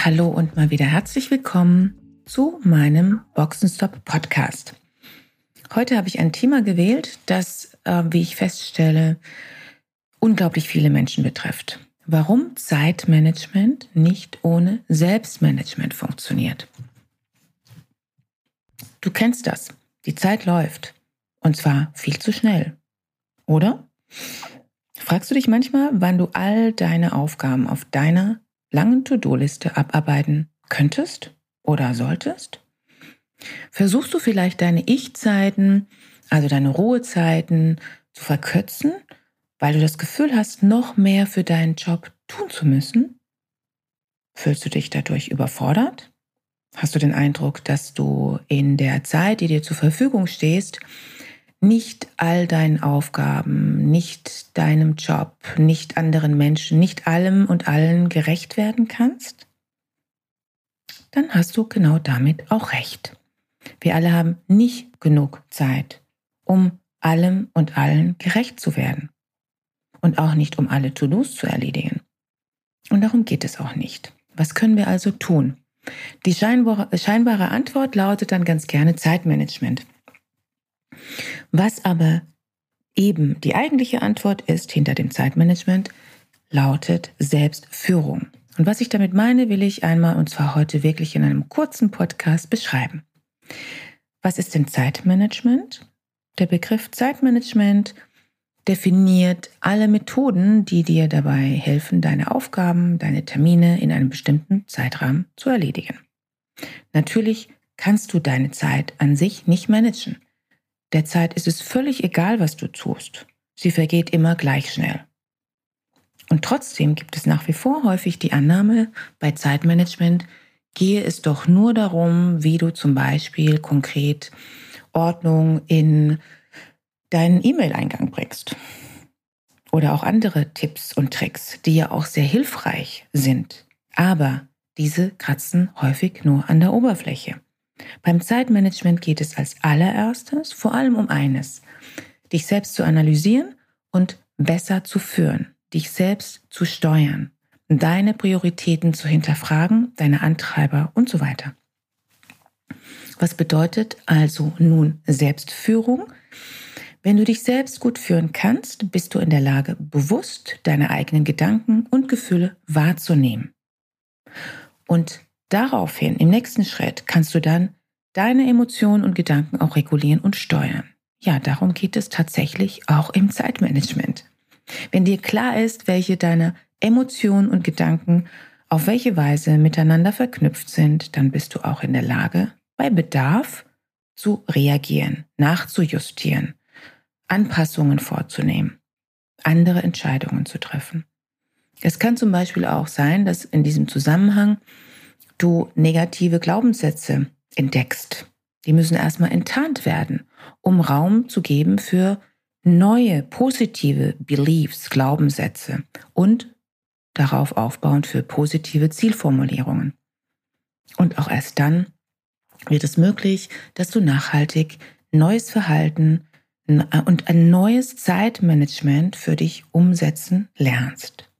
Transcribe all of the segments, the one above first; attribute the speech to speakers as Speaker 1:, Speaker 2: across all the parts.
Speaker 1: Hallo und mal wieder herzlich willkommen zu meinem Boxenstop Podcast. Heute habe ich ein Thema gewählt, das, äh, wie ich feststelle, unglaublich viele Menschen betrifft. Warum Zeitmanagement nicht ohne Selbstmanagement funktioniert. Du kennst das. Die Zeit läuft. Und zwar viel zu schnell. Oder? Fragst du dich manchmal, wann du all deine Aufgaben auf deiner langen To-Do-Liste abarbeiten könntest oder solltest? Versuchst du vielleicht deine Ich-Zeiten, also deine Ruhezeiten, zu verkürzen, weil du das Gefühl hast, noch mehr für deinen Job tun zu müssen? Fühlst du dich dadurch überfordert? Hast du den Eindruck, dass du in der Zeit, die dir zur Verfügung stehst, nicht all deinen Aufgaben, nicht deinem Job, nicht anderen Menschen, nicht allem und allen gerecht werden kannst? Dann hast du genau damit auch recht. Wir alle haben nicht genug Zeit, um allem und allen gerecht zu werden. Und auch nicht, um alle To-Dos zu erledigen. Und darum geht es auch nicht. Was können wir also tun? Die scheinbare, Antwort lautet dann ganz gerne Zeitmanagement. Was aber eben die eigentliche Antwort ist hinter dem Zeitmanagement, lautet Selbstführung. Und was ich damit meine, will ich einmal und zwar heute wirklich in einem kurzen Podcast beschreiben. Was ist denn Zeitmanagement? Der Begriff Zeitmanagement definiert alle Methoden, die dir dabei helfen, deine Aufgaben, deine Termine in einem bestimmten Zeitrahmen zu erledigen. Natürlich kannst du deine Zeit an sich nicht managen. Der Zeit ist es völlig egal, was du tust. Sie vergeht immer gleich schnell. Und trotzdem gibt es nach wie vor häufig die Annahme, bei Zeitmanagement gehe es doch nur darum, wie du zum Beispiel konkret Ordnung in deinen E-Mail-Eingang bringst. Oder auch andere Tipps und Tricks, die ja auch sehr hilfreich sind. Aber diese kratzen häufig nur an der Oberfläche. Beim Zeitmanagement geht es als allererstes vor allem um eines, dich selbst zu analysieren und besser zu führen, dich selbst zu steuern, deine Prioritäten zu hinterfragen, deine Antreiber und so weiter. Was bedeutet also nun Selbstführung? Wenn du dich selbst gut führen kannst, bist du in der Lage, bewusst deine eigenen Gedanken und Gefühle wahrzunehmen. Und daraufhin, im nächsten Schritt, kannst du dann deine Emotionen und Gedanken auch regulieren und steuern. Ja, darum geht es tatsächlich auch im Zeitmanagement. Wenn dir klar ist, welche deine Emotionen und Gedanken auf welche Weise miteinander verknüpft sind, dann bist du auch in der Lage, bei Bedarf zu reagieren, nachzujustieren, Anpassungen vorzunehmen, andere Entscheidungen zu treffen. Es kann zum Beispiel auch sein, dass in diesem Zusammenhang du negative Glaubenssätze entdeckst. Die müssen erstmal enttarnt werden, um Raum zu geben für neue positive Beliefs, Glaubenssätze und darauf aufbauend für positive Zielformulierungen. Und auch erst dann wird es möglich, dass du nachhaltig neues Verhalten und ein neues Zeitmanagement für dich umsetzen lernst.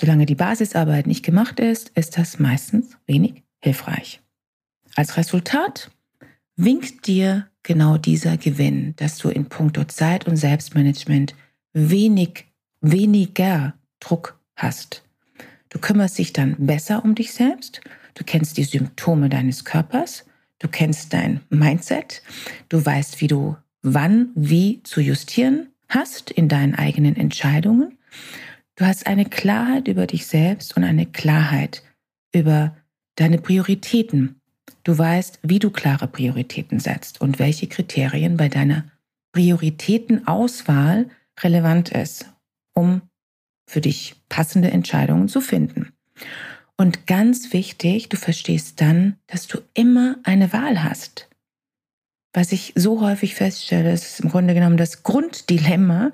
Speaker 1: Solange die Basisarbeit nicht gemacht ist, ist das meistens wenig hilfreich. Als Resultat winkt dir genau dieser Gewinn, dass du in puncto Zeit und Selbstmanagement wenig, weniger Druck hast. Du kümmerst dich dann besser um dich selbst, du kennst die Symptome deines Körpers, du kennst dein Mindset, du weißt, wie du wann, wie zu justieren hast in deinen eigenen Entscheidungen. Du hast eine Klarheit über dich selbst und eine Klarheit über deine Prioritäten. Du weißt, wie du klare Prioritäten setzt und welche Kriterien bei deiner Prioritätenauswahl relevant ist, um für dich passende Entscheidungen zu finden. Und ganz wichtig, du verstehst dann, dass du immer eine Wahl hast. Was ich so häufig feststelle, ist im Grunde genommen das Grunddilemma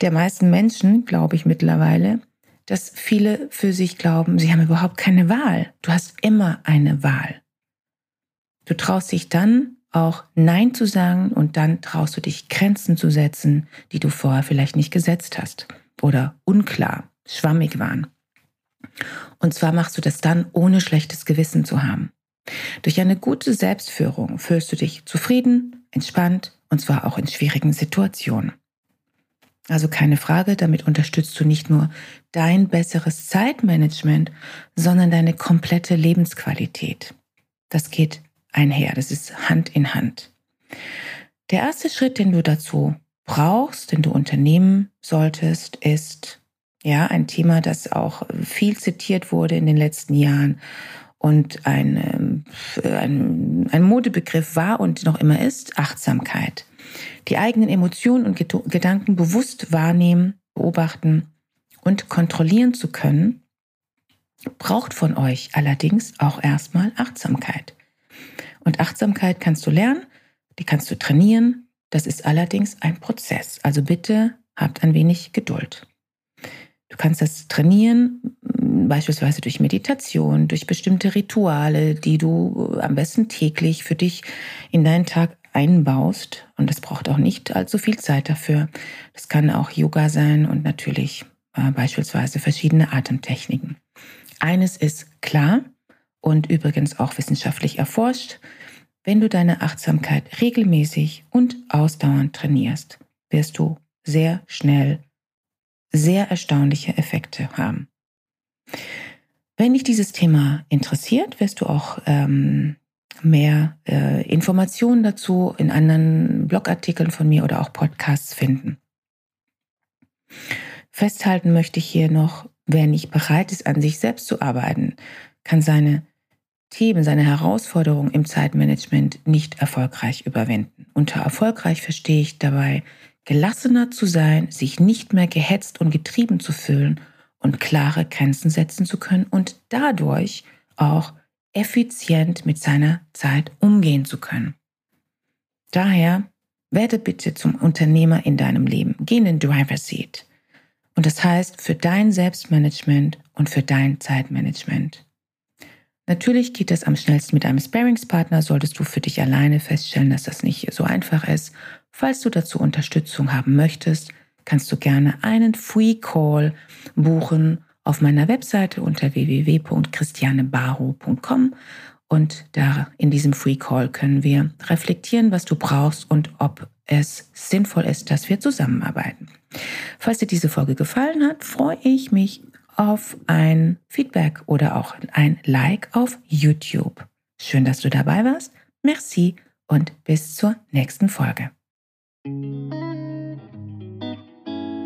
Speaker 1: der meisten Menschen, glaube ich mittlerweile, dass viele für sich glauben, sie haben überhaupt keine Wahl. Du hast immer eine Wahl. Du traust dich dann auch Nein zu sagen und dann traust du dich Grenzen zu setzen, die du vorher vielleicht nicht gesetzt hast oder unklar, schwammig waren. Und zwar machst du das dann, ohne schlechtes Gewissen zu haben. Durch eine gute Selbstführung fühlst du dich zufrieden, entspannt und zwar auch in schwierigen Situationen. Also keine Frage, damit unterstützt du nicht nur dein besseres Zeitmanagement, sondern deine komplette Lebensqualität. Das geht einher, das ist Hand in Hand. Der erste Schritt, den du dazu brauchst, den du unternehmen solltest, ist ja ein Thema, das auch viel zitiert wurde in den letzten Jahren und ein, ähm, ein, ein Modebegriff war und noch immer ist, Achtsamkeit. Die eigenen Emotionen und Gedanken bewusst wahrnehmen, beobachten und kontrollieren zu können, braucht von euch allerdings auch erstmal Achtsamkeit. Und Achtsamkeit kannst du lernen, die kannst du trainieren. Das ist allerdings ein Prozess. Also bitte habt ein wenig Geduld. Du kannst das trainieren, beispielsweise durch Meditation, durch bestimmte Rituale, die du am besten täglich für dich in deinen Tag einbaust. Und das braucht auch nicht allzu viel Zeit dafür. Das kann auch Yoga sein und natürlich äh, beispielsweise verschiedene Atemtechniken. Eines ist klar und übrigens auch wissenschaftlich erforscht. Wenn du deine Achtsamkeit regelmäßig und ausdauernd trainierst, wirst du sehr schnell sehr erstaunliche Effekte haben. Wenn dich dieses Thema interessiert, wirst du auch ähm, mehr äh, Informationen dazu in anderen Blogartikeln von mir oder auch Podcasts finden. Festhalten möchte ich hier noch, wer nicht bereit ist, an sich selbst zu arbeiten, kann seine Themen, seine Herausforderungen im Zeitmanagement nicht erfolgreich überwinden. Unter erfolgreich verstehe ich dabei, gelassener zu sein, sich nicht mehr gehetzt und getrieben zu fühlen und klare Grenzen setzen zu können und dadurch auch effizient mit seiner Zeit umgehen zu können. Daher werde bitte zum Unternehmer in deinem Leben. Geh in den Driver Seat. Und das heißt für dein Selbstmanagement und für dein Zeitmanagement. Natürlich geht das am schnellsten mit einem Sparingspartner, solltest du für dich alleine feststellen, dass das nicht so einfach ist. Falls du dazu Unterstützung haben möchtest, kannst du gerne einen Free Call buchen auf meiner Webseite unter www.christianebaro.com und da in diesem Free Call können wir reflektieren, was du brauchst und ob es sinnvoll ist, dass wir zusammenarbeiten. Falls dir diese Folge gefallen hat, freue ich mich auf ein Feedback oder auch ein Like auf YouTube. Schön, dass du dabei warst. Merci und bis zur nächsten Folge.